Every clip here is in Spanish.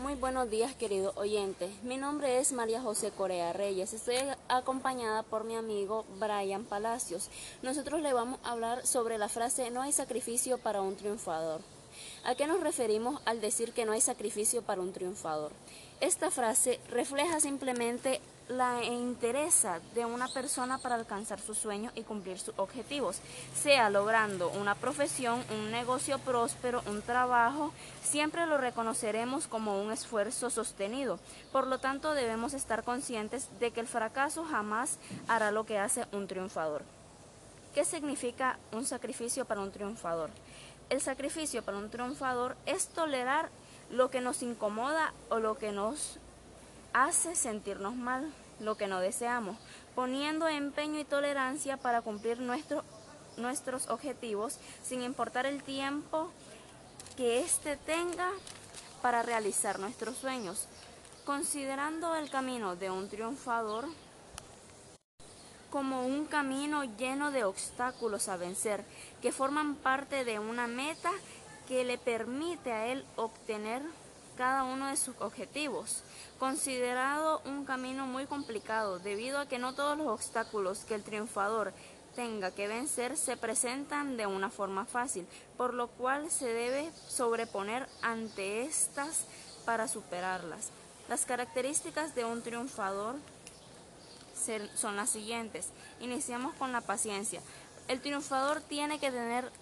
Muy buenos días, querido oyente. Mi nombre es María José Corea Reyes. Estoy acompañada por mi amigo Brian Palacios. Nosotros le vamos a hablar sobre la frase no hay sacrificio para un triunfador. ¿A qué nos referimos al decir que no hay sacrificio para un triunfador? Esta frase refleja simplemente la interés de una persona para alcanzar sus sueños y cumplir sus objetivos, sea logrando una profesión, un negocio próspero, un trabajo, siempre lo reconoceremos como un esfuerzo sostenido. Por lo tanto, debemos estar conscientes de que el fracaso jamás hará lo que hace un triunfador. ¿Qué significa un sacrificio para un triunfador? El sacrificio para un triunfador es tolerar lo que nos incomoda o lo que nos hace sentirnos mal, lo que no deseamos, poniendo empeño y tolerancia para cumplir nuestros objetivos sin importar el tiempo que éste tenga para realizar nuestros sueños. Considerando el camino de un triunfador como un camino lleno de obstáculos a vencer, que forman parte de una meta que le permite a él obtener cada uno de sus objetivos, considerado un camino muy complicado debido a que no todos los obstáculos que el triunfador tenga que vencer se presentan de una forma fácil, por lo cual se debe sobreponer ante estas para superarlas. Las características de un triunfador son las siguientes. Iniciamos con la paciencia. El triunfador tiene que tener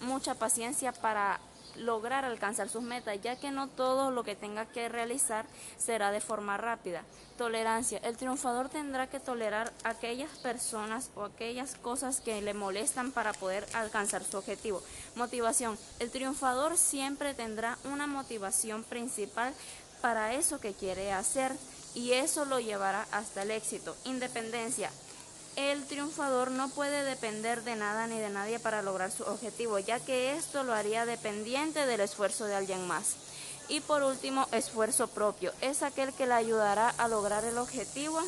mucha paciencia para lograr alcanzar sus metas, ya que no todo lo que tenga que realizar será de forma rápida. Tolerancia. El triunfador tendrá que tolerar aquellas personas o aquellas cosas que le molestan para poder alcanzar su objetivo. Motivación. El triunfador siempre tendrá una motivación principal para eso que quiere hacer y eso lo llevará hasta el éxito. Independencia. El triunfador no puede depender de nada ni de nadie para lograr su objetivo, ya que esto lo haría dependiente del esfuerzo de alguien más. Y por último, esfuerzo propio. Es aquel que le ayudará a lograr el objetivo,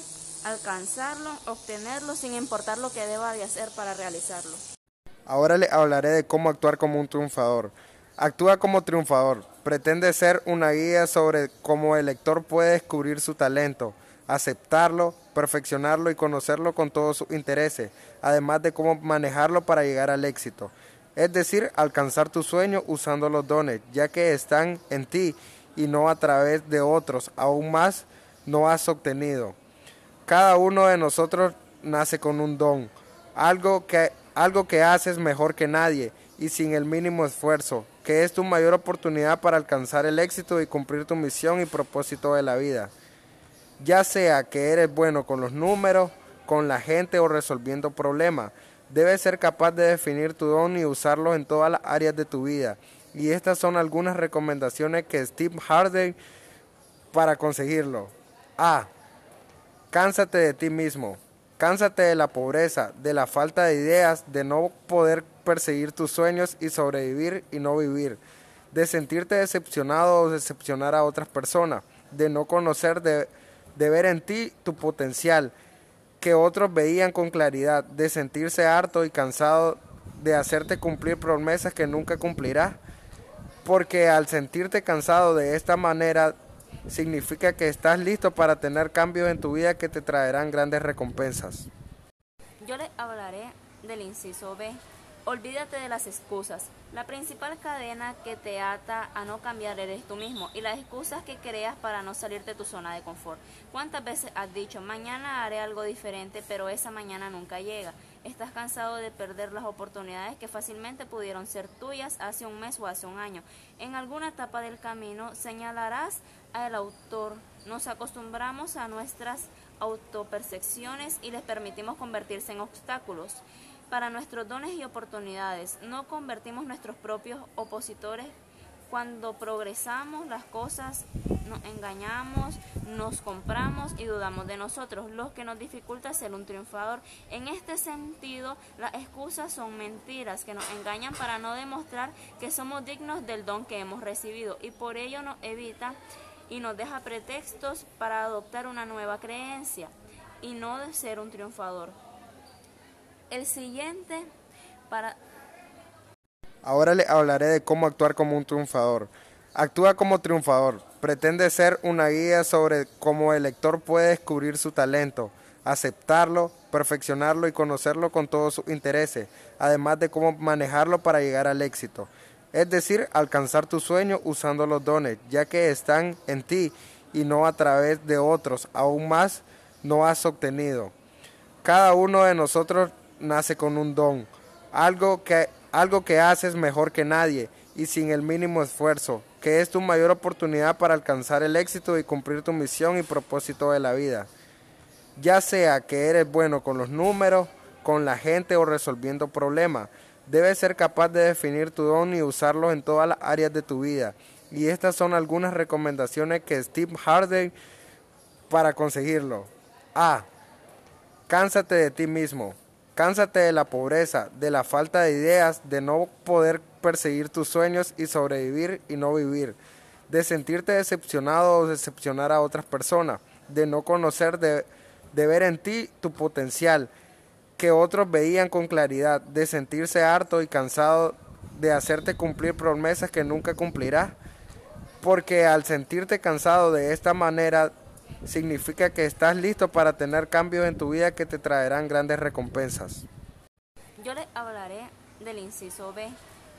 alcanzarlo, obtenerlo, sin importar lo que deba de hacer para realizarlo. Ahora le hablaré de cómo actuar como un triunfador. Actúa como triunfador. Pretende ser una guía sobre cómo el lector puede descubrir su talento aceptarlo, perfeccionarlo y conocerlo con todos sus intereses, además de cómo manejarlo para llegar al éxito. Es decir, alcanzar tu sueño usando los dones, ya que están en ti y no a través de otros, aún más no has obtenido. Cada uno de nosotros nace con un don, algo que, algo que haces mejor que nadie y sin el mínimo esfuerzo, que es tu mayor oportunidad para alcanzar el éxito y cumplir tu misión y propósito de la vida ya sea que eres bueno con los números, con la gente o resolviendo problemas. Debes ser capaz de definir tu don y usarlo en todas las áreas de tu vida. Y estas son algunas recomendaciones que Steve Harden para conseguirlo. A. Cánsate de ti mismo. Cánsate de la pobreza, de la falta de ideas, de no poder perseguir tus sueños y sobrevivir y no vivir, de sentirte decepcionado o decepcionar a otras personas, de no conocer de de ver en ti tu potencial que otros veían con claridad, de sentirse harto y cansado de hacerte cumplir promesas que nunca cumplirás, porque al sentirte cansado de esta manera significa que estás listo para tener cambios en tu vida que te traerán grandes recompensas. Yo les hablaré del inciso B Olvídate de las excusas. La principal cadena que te ata a no cambiar eres tú mismo y las excusas que creas para no salir de tu zona de confort. ¿Cuántas veces has dicho, mañana haré algo diferente, pero esa mañana nunca llega? Estás cansado de perder las oportunidades que fácilmente pudieron ser tuyas hace un mes o hace un año. En alguna etapa del camino señalarás al autor. Nos acostumbramos a nuestras autopercepciones y les permitimos convertirse en obstáculos para nuestros dones y oportunidades. No convertimos nuestros propios opositores. Cuando progresamos las cosas, nos engañamos, nos compramos y dudamos de nosotros, lo que nos dificulta ser un triunfador. En este sentido, las excusas son mentiras que nos engañan para no demostrar que somos dignos del don que hemos recibido y por ello nos evita y nos deja pretextos para adoptar una nueva creencia y no de ser un triunfador. El siguiente para... Ahora le hablaré de cómo actuar como un triunfador. Actúa como triunfador. Pretende ser una guía sobre cómo el lector puede descubrir su talento, aceptarlo, perfeccionarlo y conocerlo con todos sus intereses, además de cómo manejarlo para llegar al éxito. Es decir, alcanzar tu sueño usando los dones, ya que están en ti y no a través de otros, aún más no has obtenido. Cada uno de nosotros nace con un don, algo que, algo que haces mejor que nadie y sin el mínimo esfuerzo, que es tu mayor oportunidad para alcanzar el éxito y cumplir tu misión y propósito de la vida. Ya sea que eres bueno con los números, con la gente o resolviendo problemas, debes ser capaz de definir tu don y usarlo en todas las áreas de tu vida. Y estas son algunas recomendaciones que Steve Harden para conseguirlo. A. Cánsate de ti mismo. Cánsate de la pobreza, de la falta de ideas, de no poder perseguir tus sueños y sobrevivir y no vivir, de sentirte decepcionado o decepcionar a otras personas, de no conocer, de, de ver en ti tu potencial que otros veían con claridad, de sentirse harto y cansado de hacerte cumplir promesas que nunca cumplirás, porque al sentirte cansado de esta manera significa que estás listo para tener cambios en tu vida que te traerán grandes recompensas. Yo les hablaré del inciso B.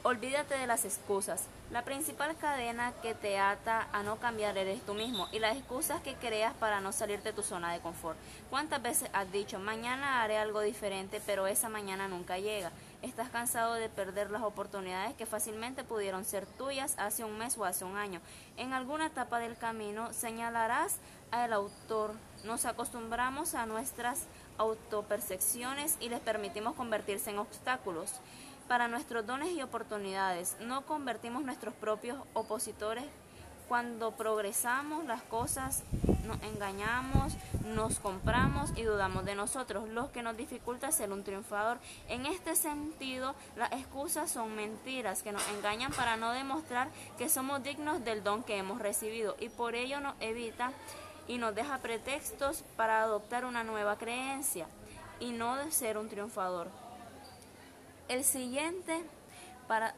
Olvídate de las excusas. La principal cadena que te ata a no cambiar eres tú mismo y las excusas que creas para no salir de tu zona de confort. ¿Cuántas veces has dicho, mañana haré algo diferente, pero esa mañana nunca llega? Estás cansado de perder las oportunidades que fácilmente pudieron ser tuyas hace un mes o hace un año. En alguna etapa del camino señalarás al autor. Nos acostumbramos a nuestras autopercepciones y les permitimos convertirse en obstáculos para nuestros dones y oportunidades. No convertimos nuestros propios opositores. Cuando progresamos las cosas, nos engañamos, nos compramos y dudamos de nosotros, lo que nos dificulta ser un triunfador. En este sentido, las excusas son mentiras que nos engañan para no demostrar que somos dignos del don que hemos recibido y por ello nos evita y nos deja pretextos para adoptar una nueva creencia y no de ser un triunfador. El siguiente para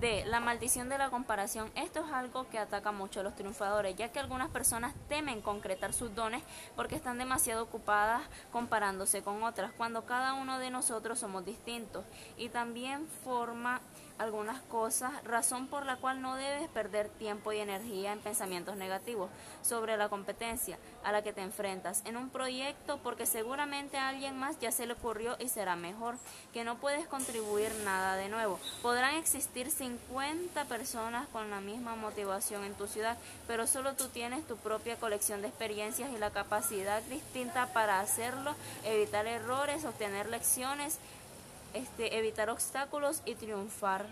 D. La maldición de la comparación. Esto es algo que ataca mucho a los triunfadores, ya que algunas personas temen concretar sus dones porque están demasiado ocupadas comparándose con otras, cuando cada uno de nosotros somos distintos. Y también forma algunas cosas, razón por la cual no debes perder tiempo y energía en pensamientos negativos sobre la competencia a la que te enfrentas en un proyecto porque seguramente a alguien más ya se le ocurrió y será mejor, que no puedes contribuir nada de nuevo. Podrán existir 50 personas con la misma motivación en tu ciudad, pero solo tú tienes tu propia colección de experiencias y la capacidad distinta para hacerlo, evitar errores, obtener lecciones, este, evitar obstáculos y triunfar.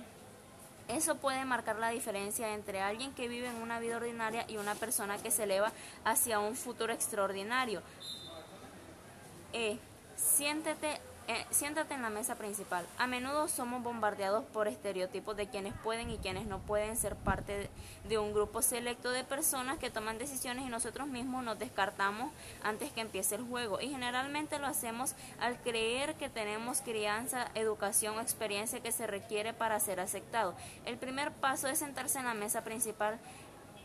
Eso puede marcar la diferencia entre alguien que vive en una vida ordinaria y una persona que se eleva hacia un futuro extraordinario. E. Siéntete eh, siéntate en la mesa principal. A menudo somos bombardeados por estereotipos de quienes pueden y quienes no pueden ser parte de, un grupo selecto de personas que toman decisiones y nosotros mismos nos descartamos antes que empiece el juego. Y generalmente lo hacemos al creer que tenemos crianza, educación o experiencia que se requiere para ser aceptado. El primer paso es sentarse en la mesa principal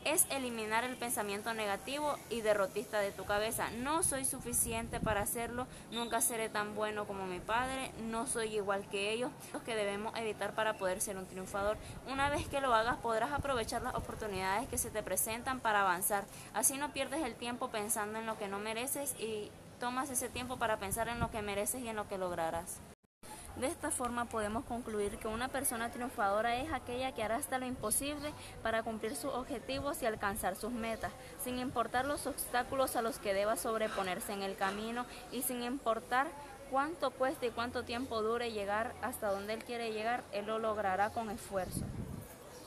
es eliminar el pensamiento negativo y derrotista de tu cabeza. No soy suficiente para hacerlo, nunca seré tan bueno como mi padre, no soy igual que ellos, los que debemos evitar para poder ser un triunfador. Una vez que lo hagas podrás aprovechar las oportunidades que se te presentan para avanzar. Así no pierdes el tiempo pensando en lo que no mereces y tomas ese tiempo para pensar en lo que mereces y en lo que lograrás. De esta forma podemos concluir que una persona triunfadora es aquella que hará hasta lo imposible para cumplir sus objetivos y alcanzar sus metas, sin importar los obstáculos a los que deba sobreponerse en el camino y sin importar cuánto cueste y cuánto tiempo dure llegar hasta donde él quiere llegar, él lo logrará con esfuerzo.